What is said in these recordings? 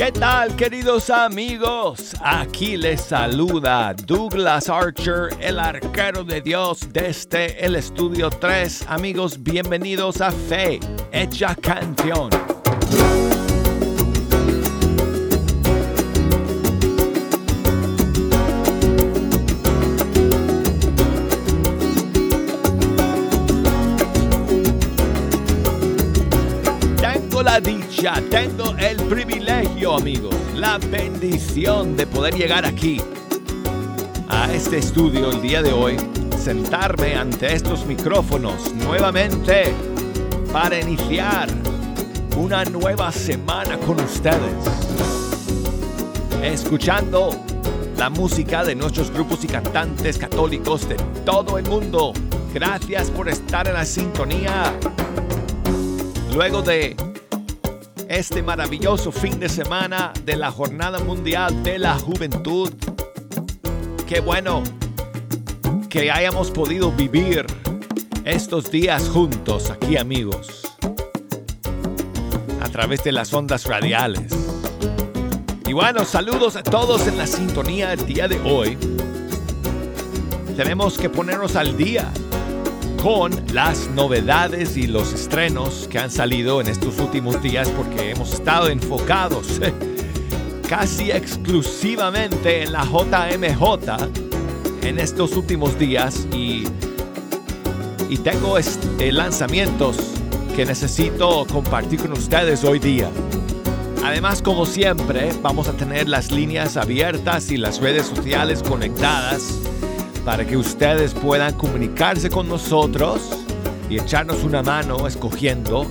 ¿Qué tal queridos amigos? Aquí les saluda Douglas Archer, el arquero de Dios desde el estudio 3. Amigos, bienvenidos a Fe, hecha canción. dicha, tengo el privilegio, la bendición de poder llegar aquí, a este estudio el día de hoy, sentarme ante estos micrófonos nuevamente para iniciar una nueva semana con ustedes. Escuchando la música de nuestros grupos y cantantes católicos de todo el mundo. Gracias por estar en la sintonía. Luego de este maravilloso fin de semana de la Jornada Mundial de la Juventud. Qué bueno que hayamos podido vivir estos días juntos aquí amigos, a través de las ondas radiales. Y bueno, saludos a todos en la sintonía el día de hoy. Tenemos que ponernos al día con las novedades y los estrenos que han salido en estos últimos días porque hemos estado enfocados casi exclusivamente en la JMJ en estos últimos días y, y tengo este, lanzamientos que necesito compartir con ustedes hoy día. Además, como siempre, vamos a tener las líneas abiertas y las redes sociales conectadas para que ustedes puedan comunicarse con nosotros y echarnos una mano escogiendo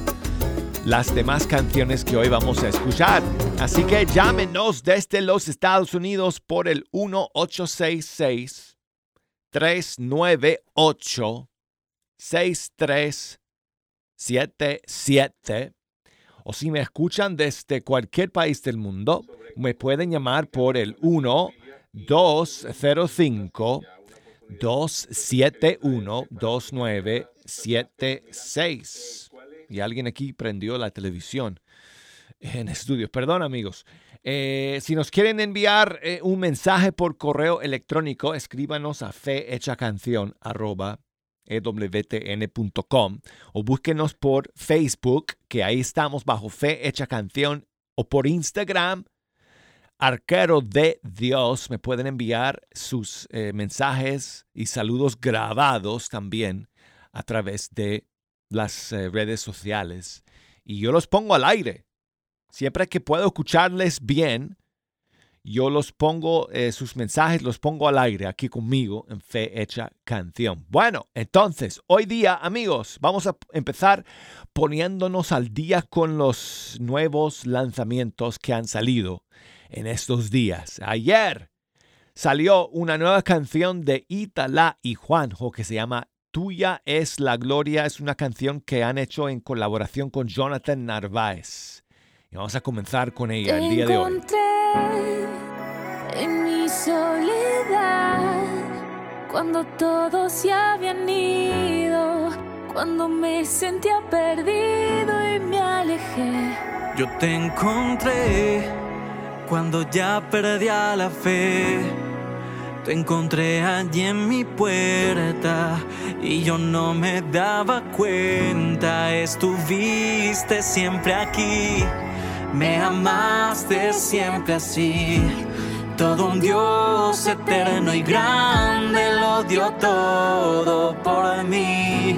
las demás canciones que hoy vamos a escuchar. Así que llámenos desde los Estados Unidos por el 1866 398 6377 o si me escuchan desde cualquier país del mundo, me pueden llamar por el 1 205 271-2976. Y alguien aquí prendió la televisión en estudios. Perdón amigos. Eh, si nos quieren enviar eh, un mensaje por correo electrónico, escríbanos a fehechacanción.com o búsquenos por Facebook, que ahí estamos bajo Fe Hecha Canción, o por Instagram, arquero de Dios. Me pueden enviar sus eh, mensajes y saludos grabados también a través de las eh, redes sociales. Y yo los pongo al aire. Siempre que puedo escucharles bien, yo los pongo, eh, sus mensajes los pongo al aire aquí conmigo en Fe Hecha Canción. Bueno, entonces, hoy día, amigos, vamos a empezar poniéndonos al día con los nuevos lanzamientos que han salido en estos días. Ayer salió una nueva canción de Itala y Juanjo que se llama Tuya es la Gloria. Es una canción que han hecho en colaboración con Jonathan Narváez. Y vamos a comenzar con ella el día de hoy. En mi soledad, cuando todos se habían ido, cuando me sentía perdido y me alejé. Yo te encontré cuando ya perdía la fe. Te encontré allí en mi puerta y yo no me daba cuenta. Estuviste siempre aquí, me amaste siempre así. Todo un Dios eterno y grande lo dio todo por mí.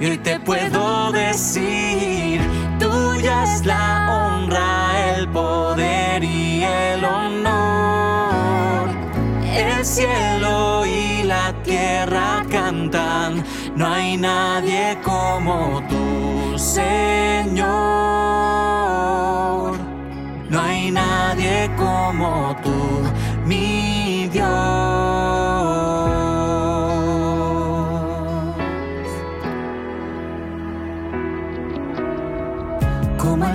Y hoy te puedo decir, tuya es la honra, el poder y el honor. El cielo y la tierra cantan, no hay nadie como tú, Señor. No hay nadie como tú,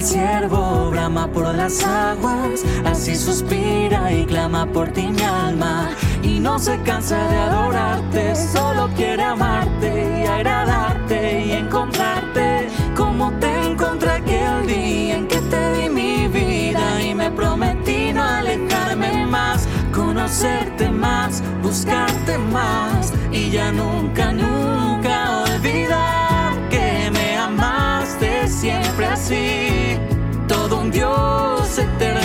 siervo brama por las aguas, así suspira y clama por ti mi alma. Y no se cansa de adorarte, solo quiere amarte y agradarte y encontrarte. Como te encontré aquel día en que te di mi vida y me prometí conocerte más, buscarte más y ya nunca, nunca olvidar que me amaste siempre así. Todo un Dios eterno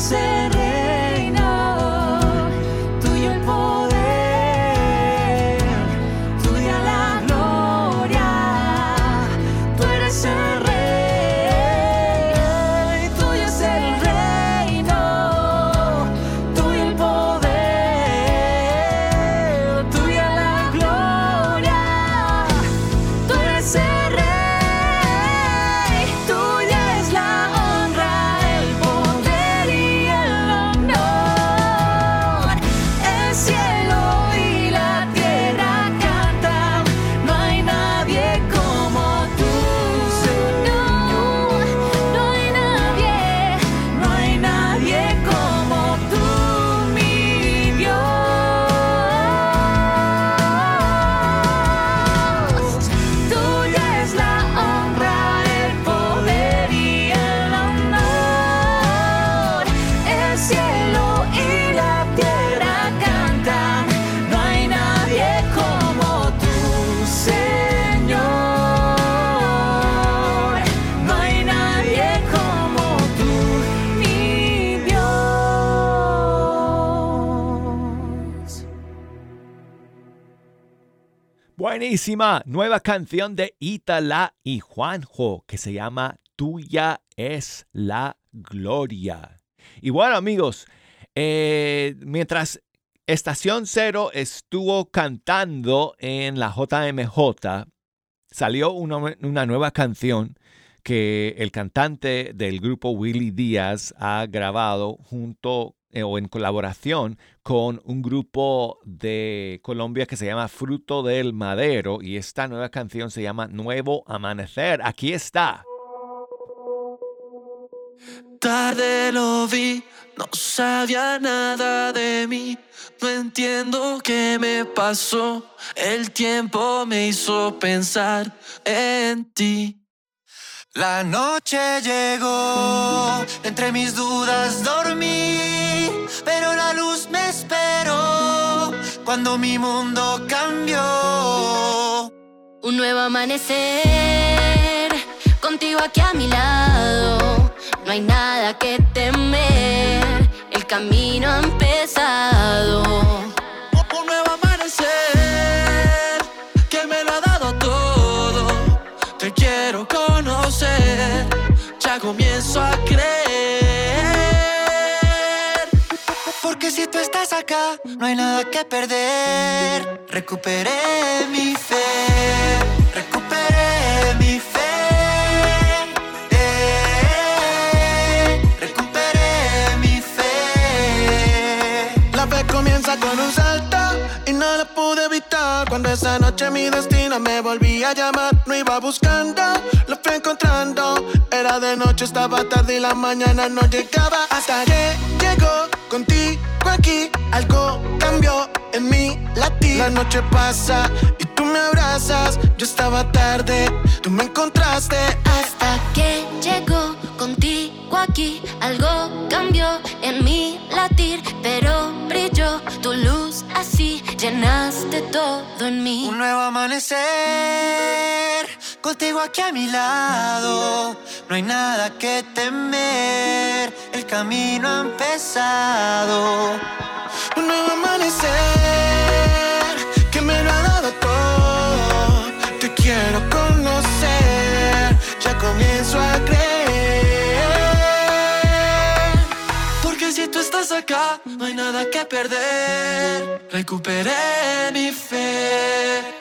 Tuyo Buenísima nueva canción de Itala y Juanjo que se llama Tuya es la gloria. Y bueno amigos, eh, mientras Estación Cero estuvo cantando en la JMJ, salió una, nueva canción que el cantante del grupo Willy Díaz ha grabado junto eh, o en colaboración con un grupo de Colombia que se llama Fruto del Madero y esta nueva canción se llama Nuevo Amanecer. Aquí está. Tarde lo vi, no sabía nada de mí. No entiendo qué me pasó. El tiempo me hizo pensar en ti. La noche llegó, entre mis dudas dormí, pero la luz me esperó cuando mi mundo cambió. un nuevo amanecer, contigo aquí a mi lado, no hay nada que temer, el camino ha empezado. Un nuevo amanecer que me lo ha dado todo. Te quiero conocer, ya comienzo a creer. Si tú estás acá, no hay nada que perder. Recuperé mi fe, recuperé mi fe. Recuperé mi fe. La fe comienza con un salto y no lo pude evitar. Cuando esa noche mi destino me volvía a llamar, no iba buscando, lo fui encontrando. Era de noche, estaba tarde y la mañana no llegaba. Hasta que llegó contigo aquí, algo cambió en mi latir. La noche pasa y tú me abrazas. Yo estaba tarde, tú me encontraste. Hasta que llegó contigo aquí, algo cambió en mi latir, pero brilló tu luz así, llenaste todo en mí. Un nuevo amanecer, contigo aquí a mi lado, no hay nada que temer, el camino ha empezado. Un nuevo amanecer que me lo ha dado todo. Te quiero conocer, ya comienzo a creer. Porque si tú estás acá, no hay nada que perder. Recuperé mi fe.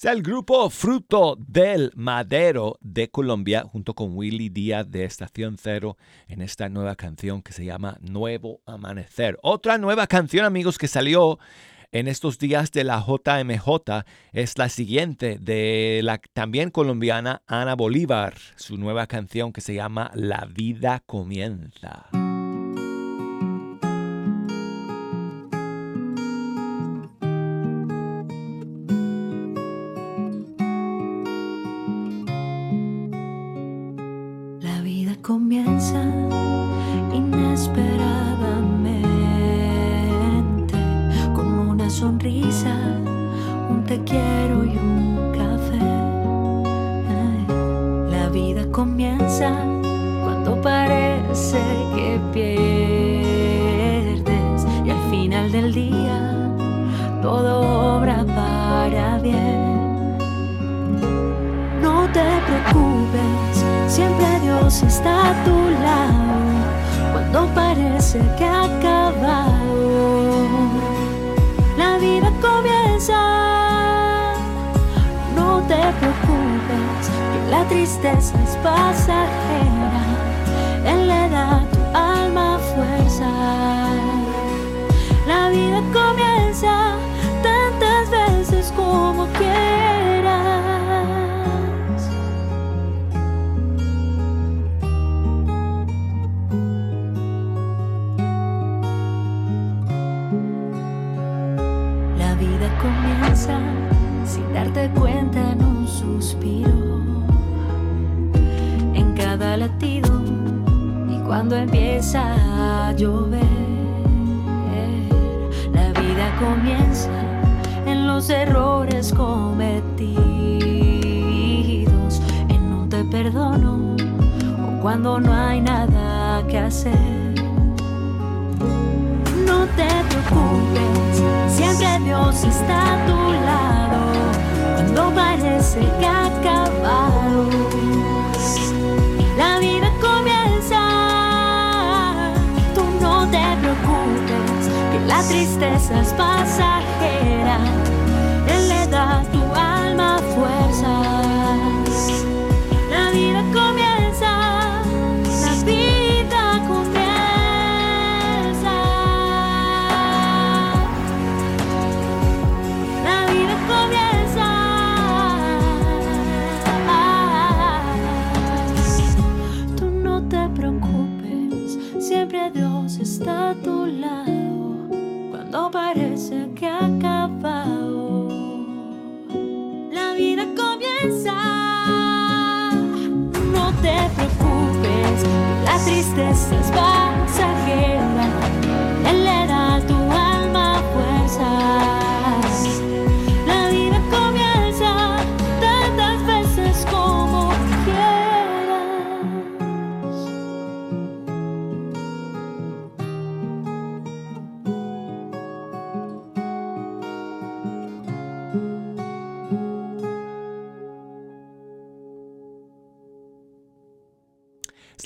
Es el grupo Fruto del Madero de Colombia, junto con Willy Díaz de Estación Cero, en esta nueva canción que se llama Nuevo Amanecer. Otra nueva canción, amigos, que salió en estos días de la JMJ es la siguiente de la también colombiana Ana Bolívar, su nueva canción que se llama La vida comienza. Vida comienza inesperadamente con una sonrisa, un te quiero y un café. La vida comienza cuando parece que pierdes y al final del día todo obra para bien. No te preocupes, siempre Dios está a tu lado cuando parece que ha acabado. La vida comienza, no te preocupes, que la tristeza es pasajera. Él le da a tu alma fuerza. Cuando empieza a llover. La vida comienza en los errores cometidos, en un te perdono o cuando no hay nada que hacer. No te preocupes, siempre Dios está a tu lado cuando parece que ha acabado. Que la la tristeza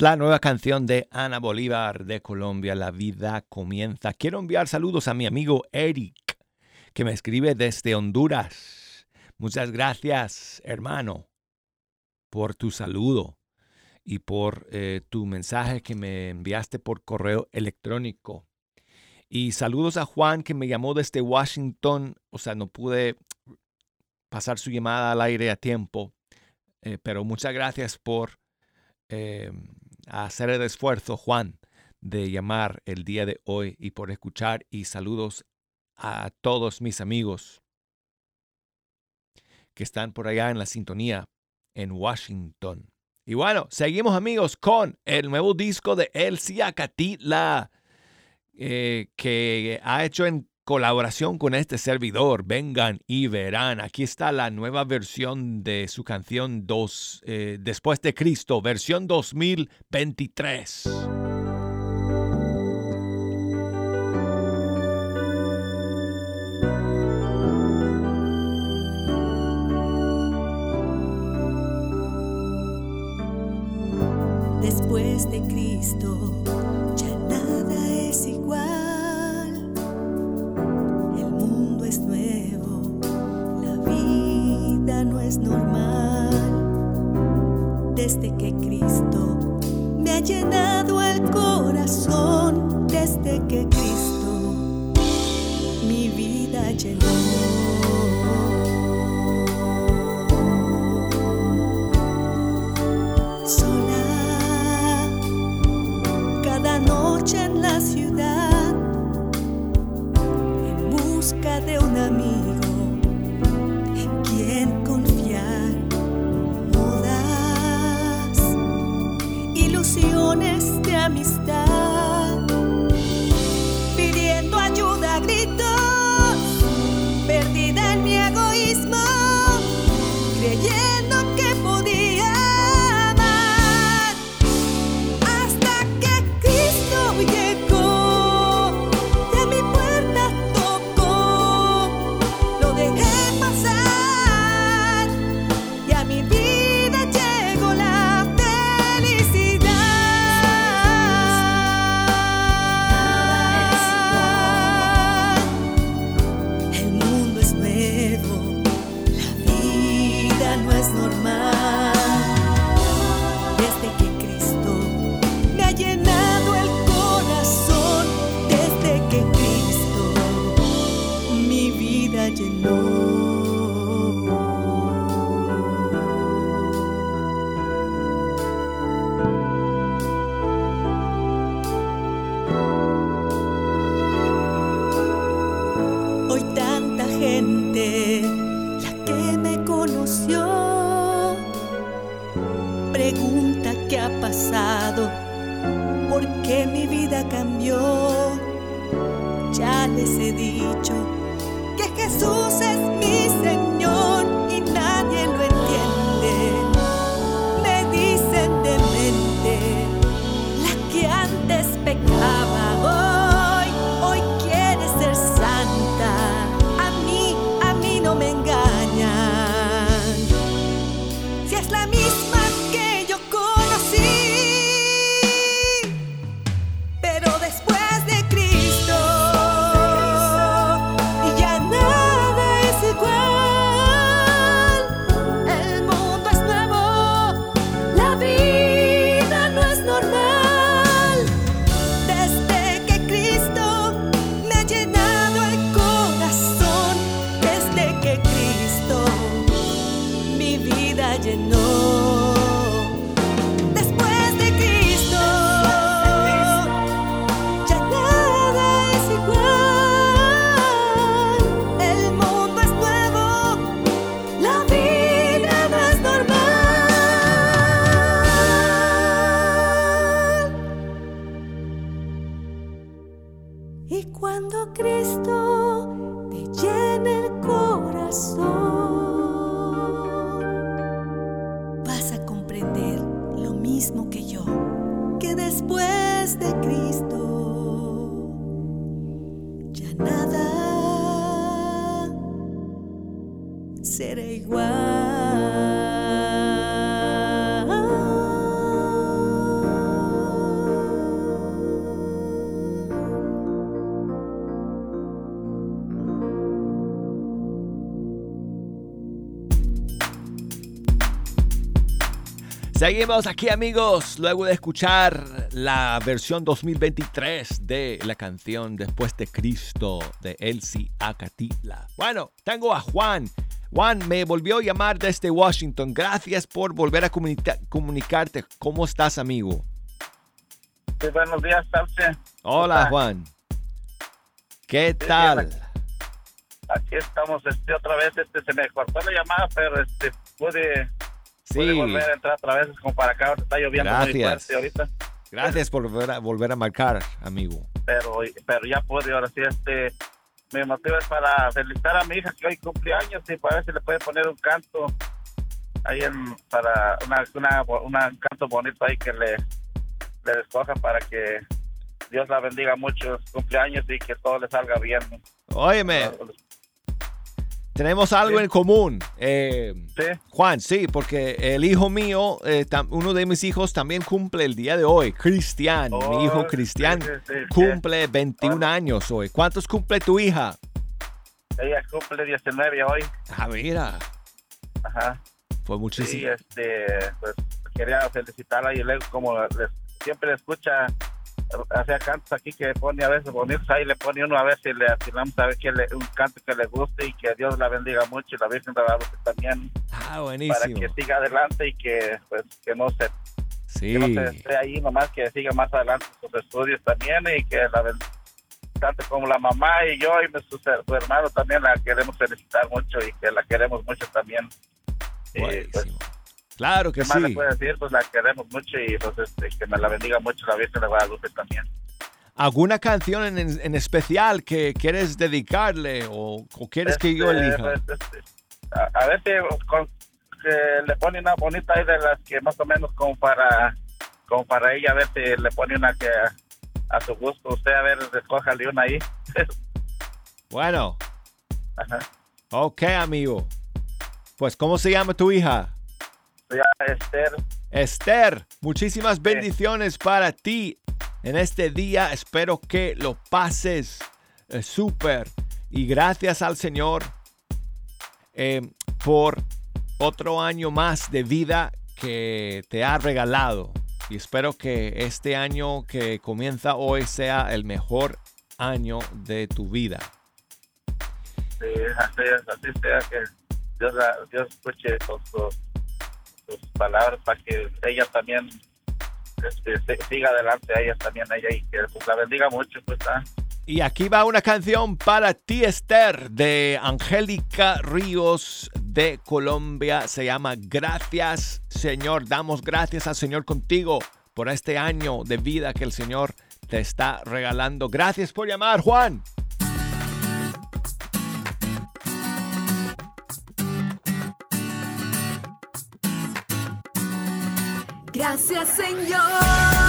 la nueva canción de Ana Bolívar de Colombia, La vida comienza. Quiero enviar saludos a mi amigo Eric, que me escribe desde Honduras. Muchas gracias, hermano, por tu saludo y por eh, tu mensaje que me enviaste por correo electrónico. Y saludos a Juan que me llamó desde Washington. O sea, no pude pasar su llamada al aire a tiempo. Eh, pero muchas gracias por eh, hacer el esfuerzo, Juan, de llamar el día de hoy y por escuchar y saludos a todos mis amigos que están por allá en la sintonía en Washington. Y bueno, seguimos amigos con el nuevo disco de El Ciacatitla eh, que ha hecho en colaboración con este servidor. Vengan y verán. Aquí está la nueva versión de su canción dos, eh, Después de Cristo, versión 2023. Después de Cristo, es normal. Desde que Cristo me ha llenado el corazón, desde que Cristo mi vida llenó. Seguimos aquí amigos, luego de escuchar la versión 2023 de la canción Después de Cristo de Elsie Acatila. Bueno, tengo a Juan. Juan me volvió a llamar desde Washington. Gracias por volver a comunicarte. ¿Cómo estás, amigo? Sí, buenos días, Salce. Hola, Juan. ¿Qué tal? Aquí estamos este, otra vez. Este, se me cortó la llamada, pero este, pude Sí. volver a entrar otra vez como para acá. Está lloviendo muy Gracias. fuerte ahorita. Gracias por volver a, volver a marcar, amigo. Pero, pero ya pude. Ahora sí, este, mi motivo es para felicitar a mi hija que hoy cumpleaños y para ver si le puede poner un canto ahí en, para una, una, una- un canto bonito ahí que le, le escoja para que Dios la bendiga muchos cumpleaños y que todo le salga bien. Óyeme, tenemos algo Sí. en común. Eh, Sí, Juan, sí, porque el hijo mío, eh, tam- uno de mis hijos también cumple el día de hoy. Cristian, mi Oh, hijo Cristian, sí, sí, sí, sí. cumple 21 años hoy. ¿Cuántos cumple tu hija? ella cumple 19 hoy. Ah, mira, Ajá. fue Sí, muchísimo. este, pues quería felicitarla y luego como le- siempre escucha hacía cantos aquí que pone a veces bonitos ahí le pone uno a ver si le atinamos a ver que le, un canto que le guste y que Dios la bendiga mucho y la Virgen de la Luz también Ah, para buenísimo. que siga adelante y que pues que no se Sí, que no se esté ahí nomás que siga más adelante sus estudios también y que la tanto como la mamá y yo y su, su hermano también la queremos felicitar mucho y que la queremos mucho también y pues. Claro que ¿Qué más le sí. puedo decir? Pues la queremos mucho y pues este, que me la bendiga mucho la Virgen de Guadalupe también. ¿Alguna canción en, en especial que quieres dedicarle o, o quieres que yo Este, elija? pues, este, a, a ver si con- que le pone una bonita ahí de las que más o menos como para como para ella, a ver si le pone una que a, a su gusto. Usted a ver, escójale una ahí. Bueno, Ajá. ok, amigo. Pues, ¿cómo se llama tu hija? Ya, Esther, Esther, muchísimas bendiciones para ti en este día. Espero que lo pases eh, súper. Y gracias al Señor eh, por otro año más de vida que te ha regalado. Y espero que este año que comienza hoy sea el mejor año de tu vida. sí, así, sea que Dios, Dios escuche con sus, sus palabras para que ella también este, siga adelante, a ella también, ella y que pues, la bendiga mucho. Pues, ah. Y aquí va una canción para ti, Esther, de Angélica Ríos de Colombia. Se llama Gracias, Señor. Damos gracias al Señor contigo por este año de vida que el Señor te está regalando. Gracias por llamar, Juan. Gracias Señor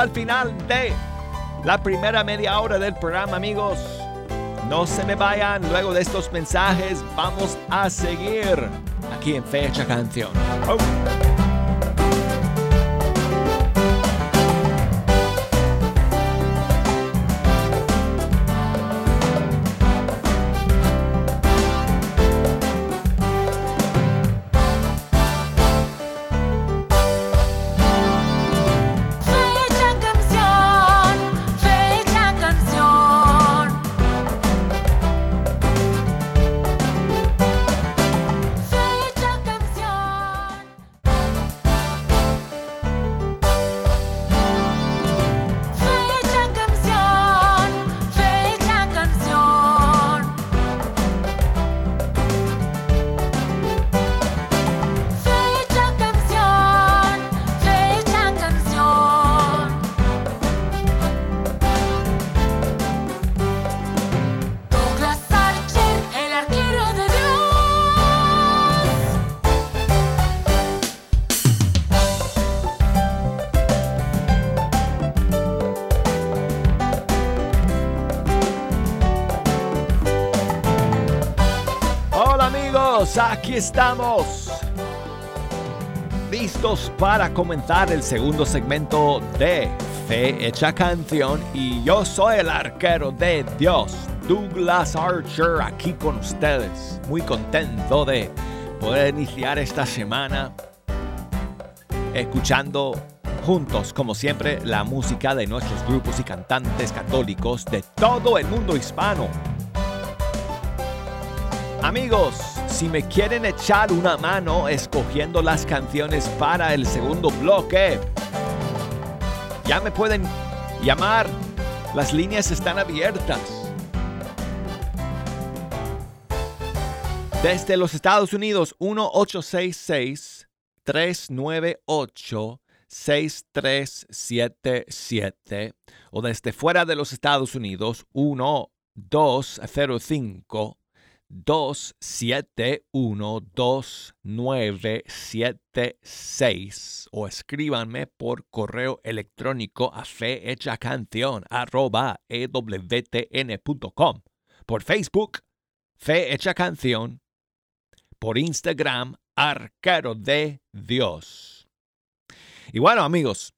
al final de la primera media hora del programa, amigos. No se me vayan, luego de estos mensajes vamos a seguir aquí en Fecha Canción. Oh. Aquí estamos. Listos para comenzar el segundo segmento de Fe Hecha Canción y yo soy el arquero de Dios, Douglas Archer, aquí con ustedes. Muy contento de poder iniciar esta semana escuchando juntos, como siempre, la música de nuestros grupos y cantantes católicos de todo el mundo hispano. Amigos, si me quieren echar una mano escogiendo las canciones para el segundo bloque, ya me pueden llamar. Las líneas están abiertas. Desde los Estados Unidos, 1-866-398-6377. O desde fuera de los Estados Unidos, 1-205. 271-2976 o escríbanme por correo electrónico a fehechacanción arroba ewtn.com por Facebook Fe Hecha Canción por Instagram Arquero de Dios. Y bueno amigos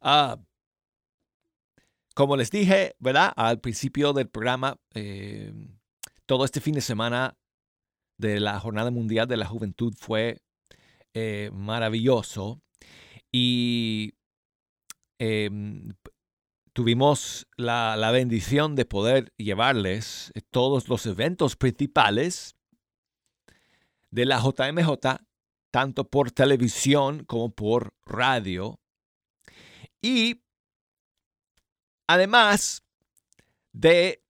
ah, como les dije verdad al principio del programa eh, todo este fin de semana de la Jornada Mundial de la Juventud fue eh, maravilloso y em, tuvimos la, la bendición de poder llevarles todos los eventos principales de la JMJ, tanto por televisión como por radio. Y además de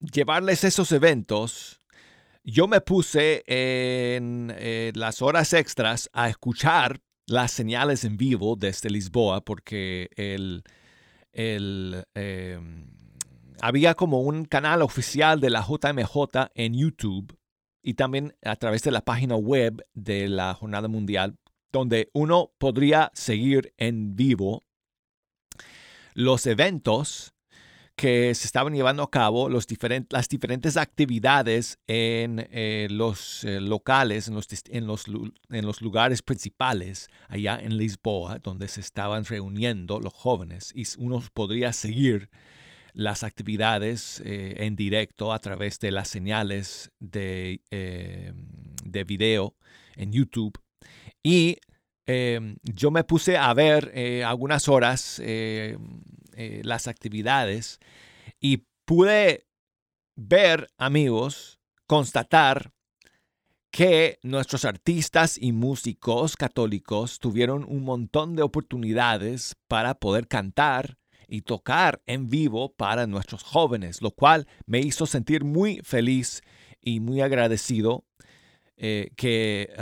llevarles esos eventos, yo me puse en eh, las horas extras a escuchar las señales en vivo desde Lisboa porque el, el, eh, había como un canal oficial de la JMJ en YouTube y también a través de la página web de la Jornada Mundial donde uno podría seguir en vivo los eventos que se estaban llevando a cabo, las diferentes actividades en eh, los eh, locales, en los, en, los, lugares principales allá en Lisboa, donde se estaban reuniendo los jóvenes. Y uno podría seguir las actividades eh, en directo a través de las señales de, de video en YouTube. Y yo me puse a ver algunas horas eh, las actividades y pude ver, amigos, constatar que nuestros artistas y músicos católicos tuvieron un montón de oportunidades para poder cantar y tocar en vivo para nuestros jóvenes, lo cual me hizo sentir muy feliz y muy agradecido eh, que,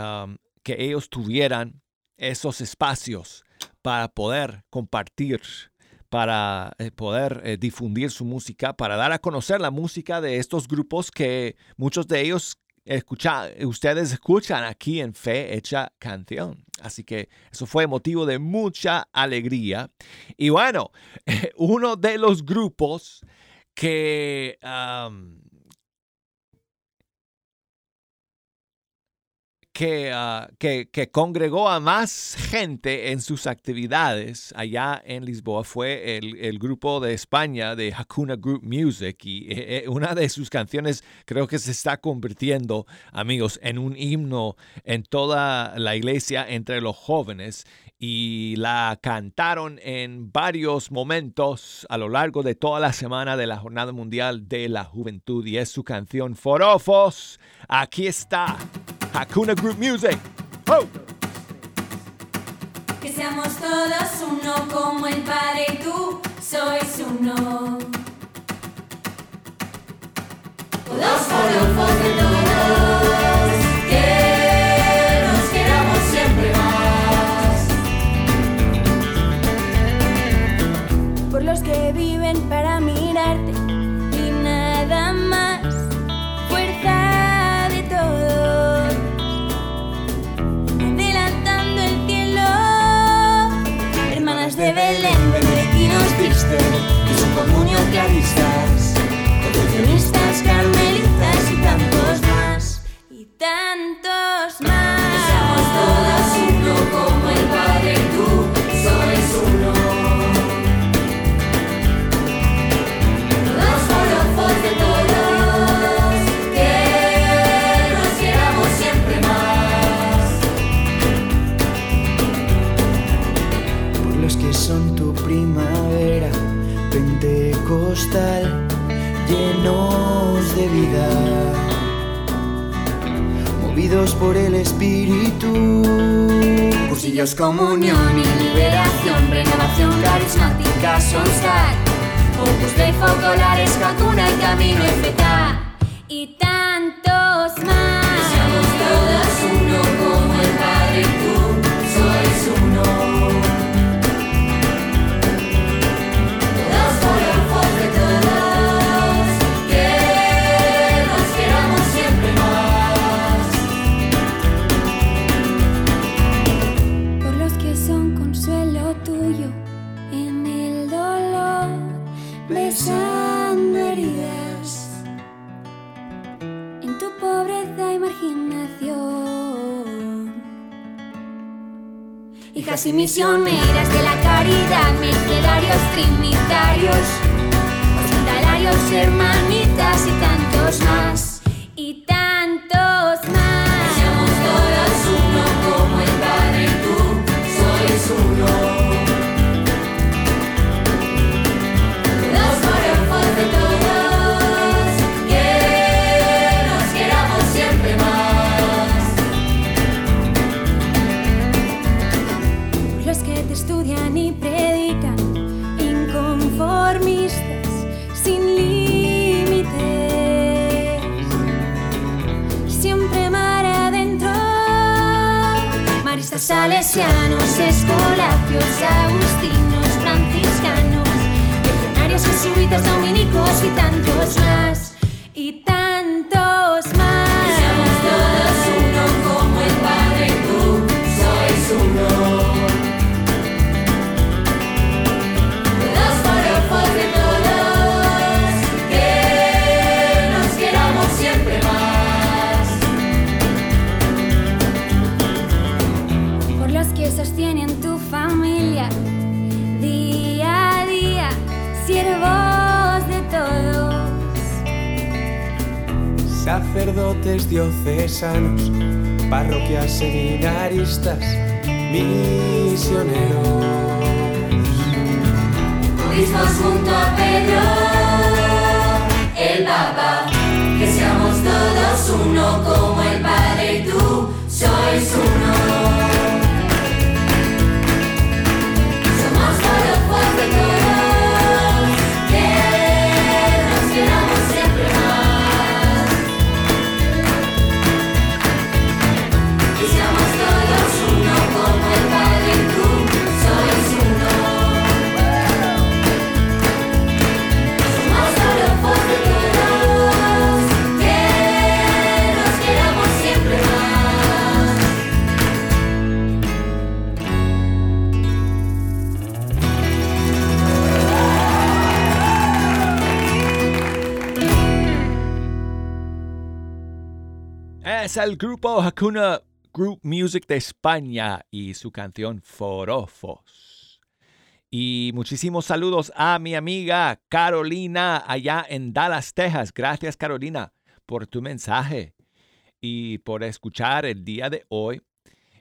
que ellos tuvieran esos espacios para poder compartir, para eh, poder eh, difundir su música, para dar a conocer la música de estos grupos que muchos de ellos escucha, ustedes escuchan aquí en Fe Hecha Canción. Así que eso fue motivo de mucha alegría. Y bueno, uno de los grupos que que, que, congregó a más gente en sus actividades allá en Lisboa fue el, grupo de España de Hakuna Group Music y eh, eh, una de sus canciones creo que se está convirtiendo, amigos, en un himno en toda la iglesia entre los jóvenes y la cantaron en varios momentos a lo largo de toda la semana de la Jornada Mundial de la Juventud y es su canción Forofos. Aquí está. Hakuna Group Music. Que seamos todos uno como el Padre y tú sois uno. Forofos por el Espíritu. Cursillos, comunión y liberación, renovación carismática, Sonstar, Opus Dei, focolares, Hakuna y Camino Feta Hijas y misioneras de la caridad, mercedarios, trinitarios, hospitalarios, hermanitas y tantos más. Escolapios, agustinos, franciscanos, legionarios, jesuitas, dominicos y tantos más. Sacerdotes diocesanos, parroquias seminaristas, misioneros. el grupo Hakuna Group Music de España y su canción Forofos. Y muchísimos saludos a mi amiga Carolina allá en Dallas, Texas. Gracias Carolina por tu mensaje y por escuchar el día de hoy.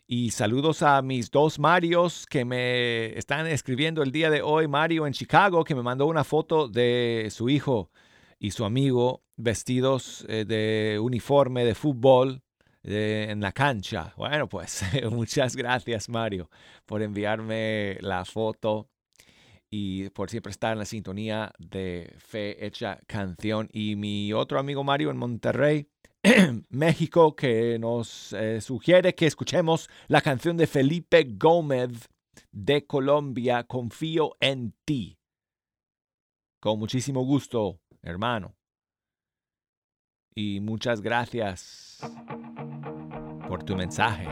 Y saludos a mis dos Marios que me están escribiendo el día de hoy. Mario en Chicago que me mandó una foto de su hijo y su amigo vestidos eh, de uniforme de fútbol eh, en la cancha. Bueno, pues muchas gracias Mario por enviarme la foto y por siempre estar en la sintonía de Fe Hecha Canción. Y mi otro amigo Mario en Monterrey, México, que nos eh, sugiere que escuchemos la canción de Felipe Gómez de Colombia, Confío en ti. Con muchísimo gusto, hermano. Y muchas gracias por tu mensaje.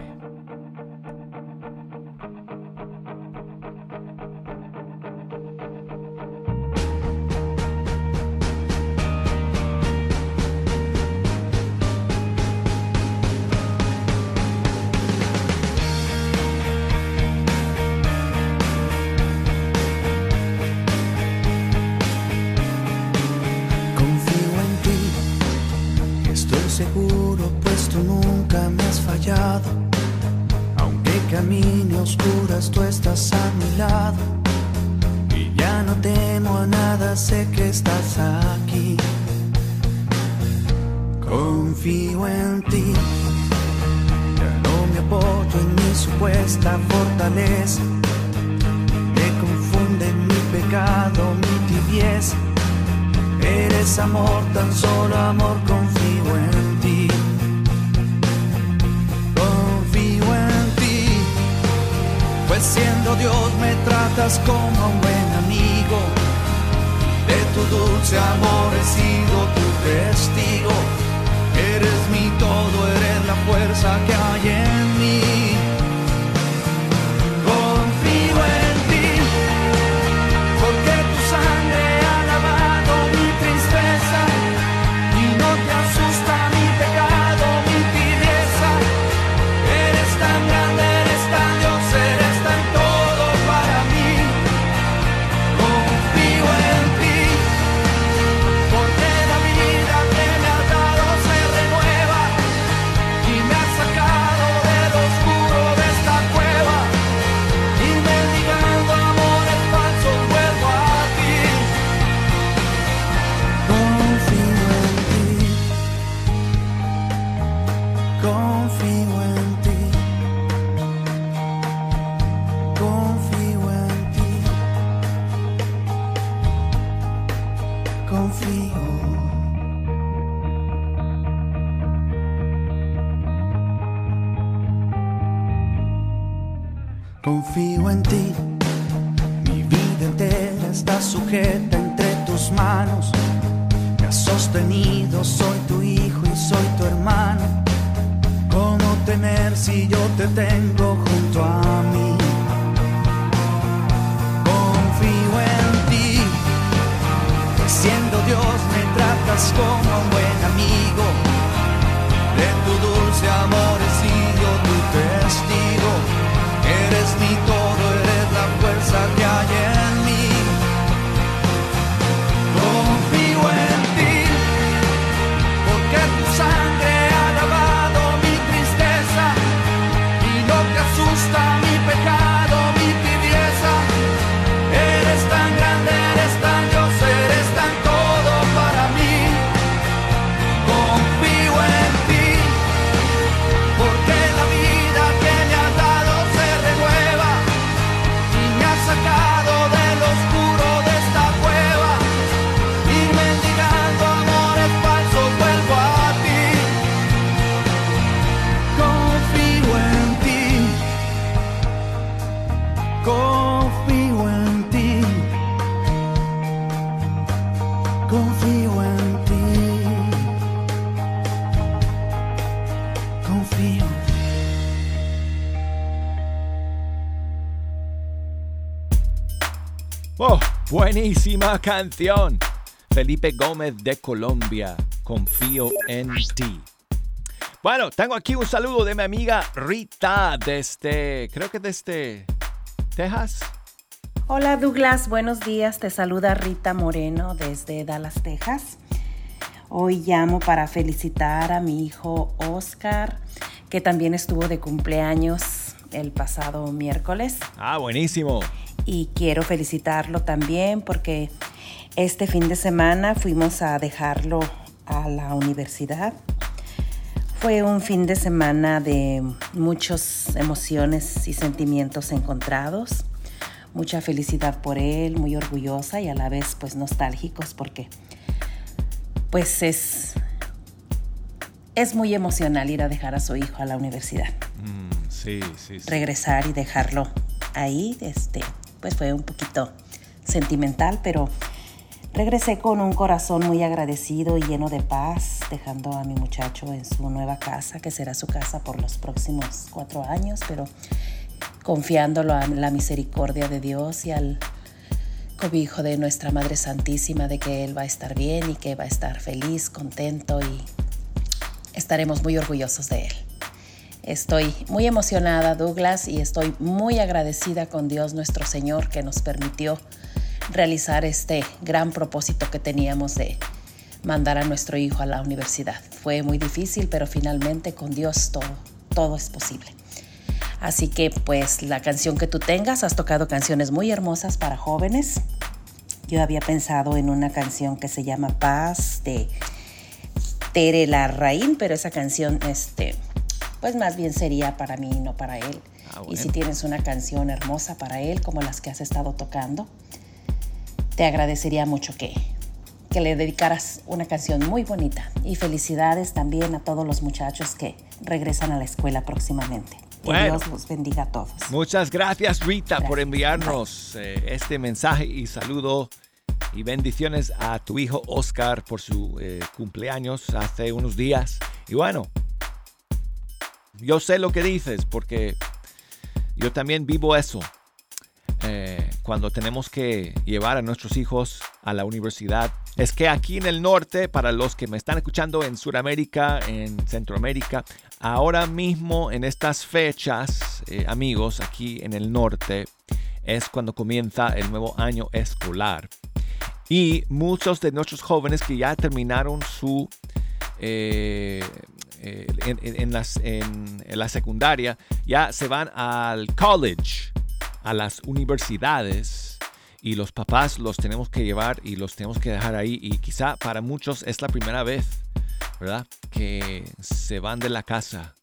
Buenísima canción. Felipe Gómez de Colombia, confío en ti. Bueno, tengo aquí un saludo de mi amiga Rita desde, creo que desde Texas. Hola Douglas, buenos días. Te saluda Rita Moreno desde Dallas, Texas. Hoy llamo para felicitar a mi hijo Oscar, que también estuvo de cumpleaños el pasado miércoles. Ah, buenísimo. Y quiero felicitarlo también porque este fin de semana fuimos a dejarlo a la universidad. Fue un fin de semana de muchas emociones y sentimientos encontrados. Mucha felicidad por él, muy orgullosa y a la vez pues nostálgicos porque pues es, es muy emocional ir a dejar a su hijo a la universidad. Mm, sí, sí, sí. Regresar y dejarlo ahí, este, pues fue un poquito sentimental, pero regresé con un corazón muy agradecido y lleno de paz, dejando a mi muchacho en su nueva casa, que será su casa por los próximos cuatro años, pero confiándolo a la misericordia de Dios y al cobijo de nuestra Madre Santísima de que Él va a estar bien y que va a estar feliz, contento y estaremos muy orgullosos de Él. Estoy muy emocionada, Douglas, y estoy muy agradecida con Dios nuestro Señor que nos permitió realizar este gran propósito que teníamos de mandar a nuestro hijo a la universidad. Fue muy difícil, pero finalmente con Dios todo, todo es posible. Así que pues la canción que tú tengas, has tocado canciones muy hermosas para jóvenes. Yo había pensado en una canción que se llama Paz de Tere Larraín, pero esa canción, este, pues más bien sería para mí, no para él. Ah, Y si tienes una canción hermosa para él, como las que has estado tocando, te agradecería mucho que, que le dedicaras una canción muy bonita. Y felicidades también a todos los muchachos que regresan a la escuela próximamente. Que Bueno. Dios los bendiga a todos. Muchas gracias Rita por enviarnos eh, este mensaje y saludo y bendiciones a tu hijo Oscar por su eh, cumpleaños hace unos días. Y bueno, yo sé lo que dices porque yo también vivo eso. Eh, cuando tenemos que llevar a nuestros hijos a la universidad. Es que aquí en el norte, para los que me están escuchando en Sudamérica, en Centroamérica, ahora mismo en estas fechas, eh, amigos, aquí en el norte, es cuando comienza el nuevo año escolar. Y muchos de nuestros jóvenes que ya terminaron su eh, eh, en, las- en la secundaria ya se van al college, a las universidades. Y los papás los tenemos que llevar y los tenemos que dejar ahí. Y quizá para muchos es la primera vez, ¿verdad? Que se van de la casa.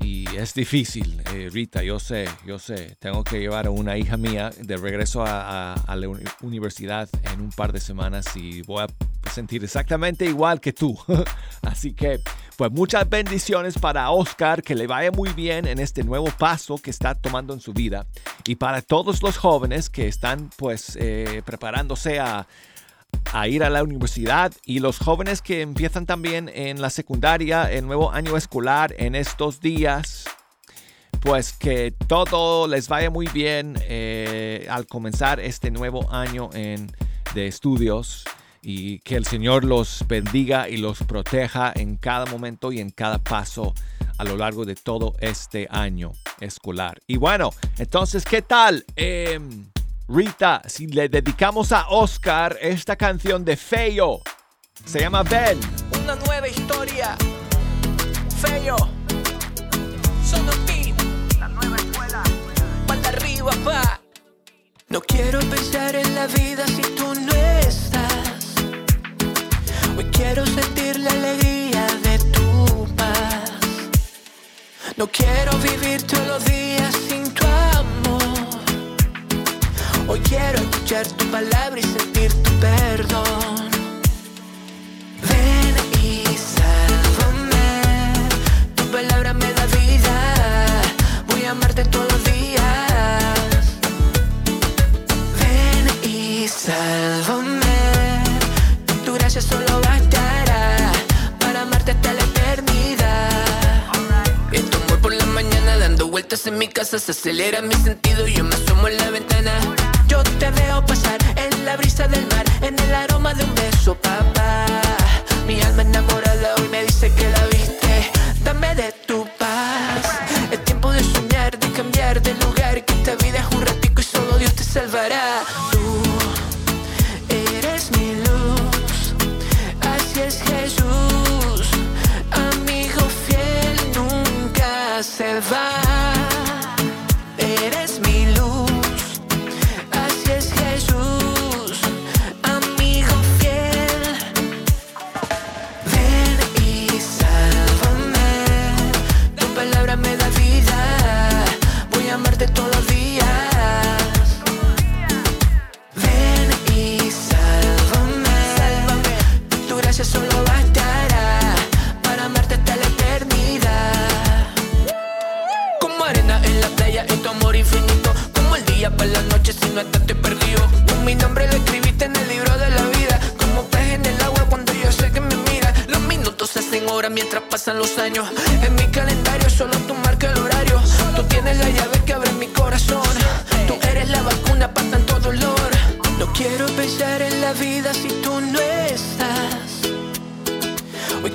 Y es difícil, eh, Rita, yo sé, yo sé. Tengo que llevar a una hija mía de regreso a, la uni- universidad en un par de semanas y voy a sentir exactamente igual que tú. Así que, pues muchas bendiciones para Oscar, que le vaya muy bien en este nuevo paso que está tomando en su vida. Y para todos los jóvenes que están pues eh, preparándose a, a ir a la universidad y los jóvenes que empiezan también en la secundaria, el nuevo año escolar en estos días. Pues que todo les vaya muy bien eh, al comenzar este nuevo año en, de estudios y que el Señor los bendiga y los proteja en cada momento y en cada paso a lo largo de todo este año escolar. Y bueno, entonces, ¿qué tal? Em, Rita, si le dedicamos a Oscar esta canción de Feo, se llama Ben. Una nueva historia. Feo. Sonotín. La nueva escuela. Pata arriba, pa. No quiero pensar en la vida si tú no estás. Hoy quiero sentir la alegría de tu paz. No quiero vivir todos los días Hoy quiero escuchar tu palabra y sentir tu perdón. Ven y sálvame. Tu palabra me da vida. Voy a amarte todos los días. Ven y sálvame. Tu gracia solo bastará para amarte hasta la eternidad. Y tu amor por la mañana dando vueltas en mi casa se acelera mi sentido.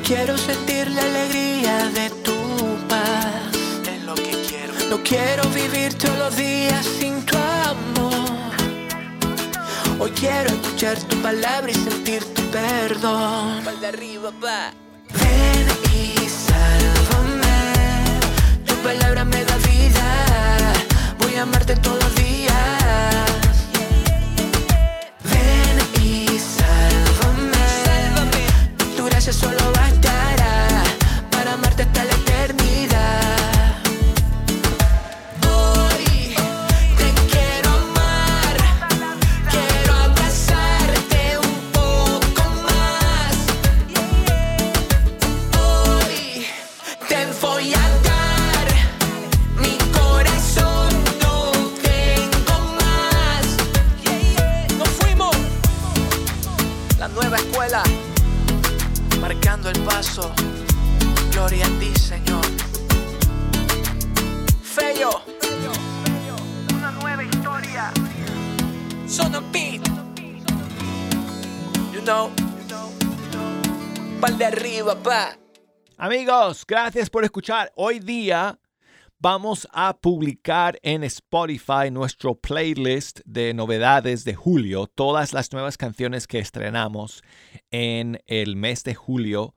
Quiero sentir la alegría de tu paz. Es lo que quiero. No quiero vivir todos los días sin tu amor. Hoy quiero escuchar tu palabra y sentir tu perdón. arriba, pa. Ven y sálvame. Tu palabra me da vida. Voy a amarte todos Gracia solo bastará Gracias por escuchar. Hoy día vamos a publicar en Spotify nuestro playlist de novedades de julio. Todas las nuevas canciones que estrenamos en el mes de julio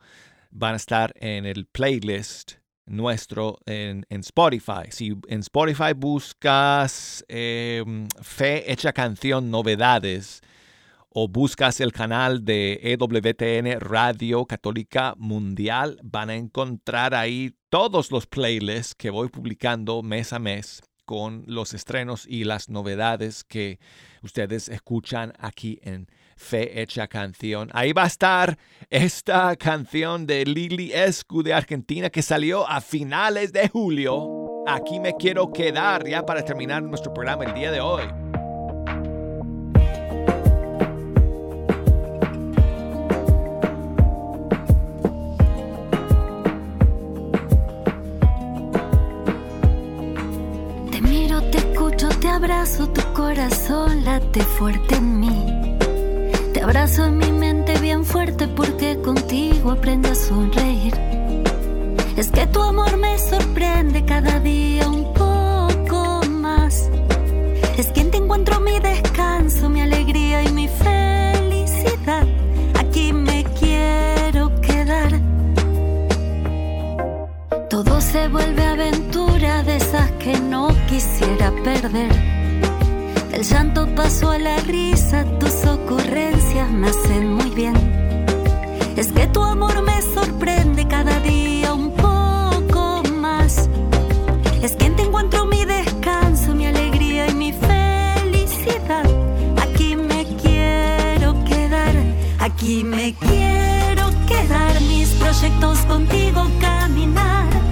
van a estar en el playlist nuestro en, en Spotify. Si en Spotify buscas eh, Fe Hecha Canción Novedades, o buscas el canal de EWTN Radio Católica Mundial, van a encontrar ahí todos los playlists que voy publicando mes a mes con los estrenos y las novedades que ustedes escuchan aquí en Fe Hecha Canción. Ahí va a estar esta canción de Lili Escu de Argentina que salió a finales de julio. Aquí me quiero quedar ya para terminar nuestro programa el día de hoy. Abrazo, tu corazón late fuerte en mí. Te abrazo en mi mente bien fuerte porque contigo aprendo a sonreír. Es que tu amor me sorprende cada día un poco más. Es que en ti encuentro mi descanso, mi alegría y mi felicidad. Aquí me quiero quedar. Todo se vuelve aventura de esas que no quisiera perder. Del llanto paso a la risa, tus ocurrencias me hacen muy bien. Es que tu amor me sorprende cada día un poco más. Es que en ti encuentro mi descanso, mi alegría y mi felicidad. Aquí me quiero quedar, aquí me quiero quedar. Mis proyectos contigo caminar.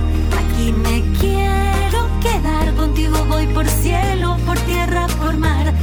Quedar contigo, voy por cielo, por tierra, por mar.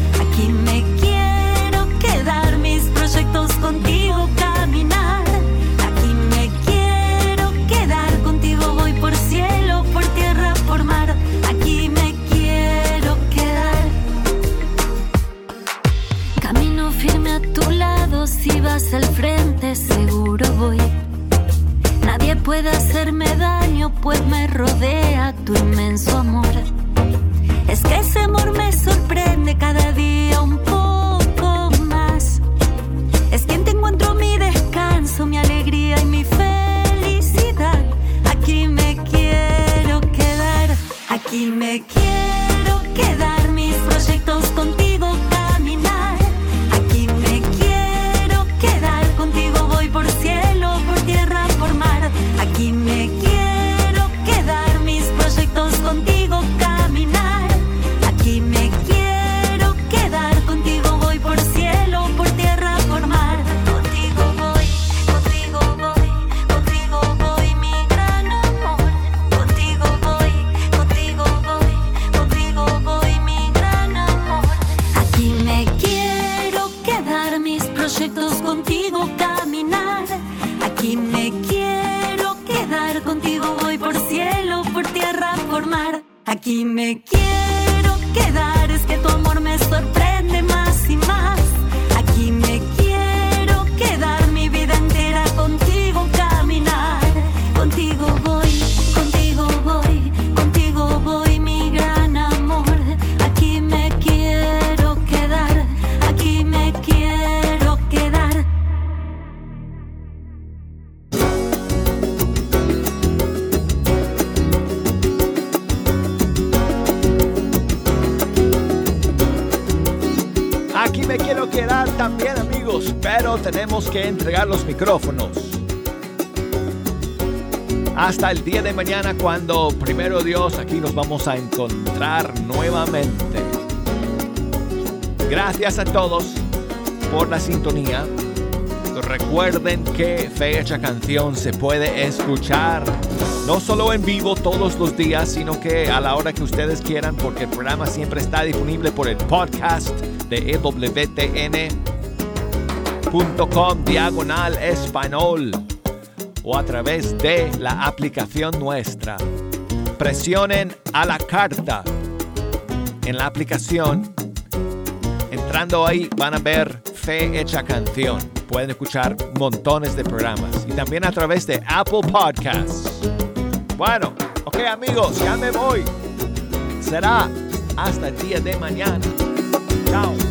Los micrófonos. Hasta el día de mañana cuando primero Dios aquí nos vamos a encontrar nuevamente. Gracias a todos por la sintonía. Recuerden que Fecha Canción se puede escuchar no solo en vivo todos los días, sino que a la hora que ustedes quieran, porque el programa siempre está disponible por el podcast de E ewtn.com diagonal español o a través de la aplicación nuestra. Presionen a la carta en la aplicación. Entrando ahí van a ver Fe Hecha Canción. Pueden escuchar montones de programas y también a través de Apple Podcasts. Bueno, ok amigos, ya me voy. Será hasta el día de mañana. Chao.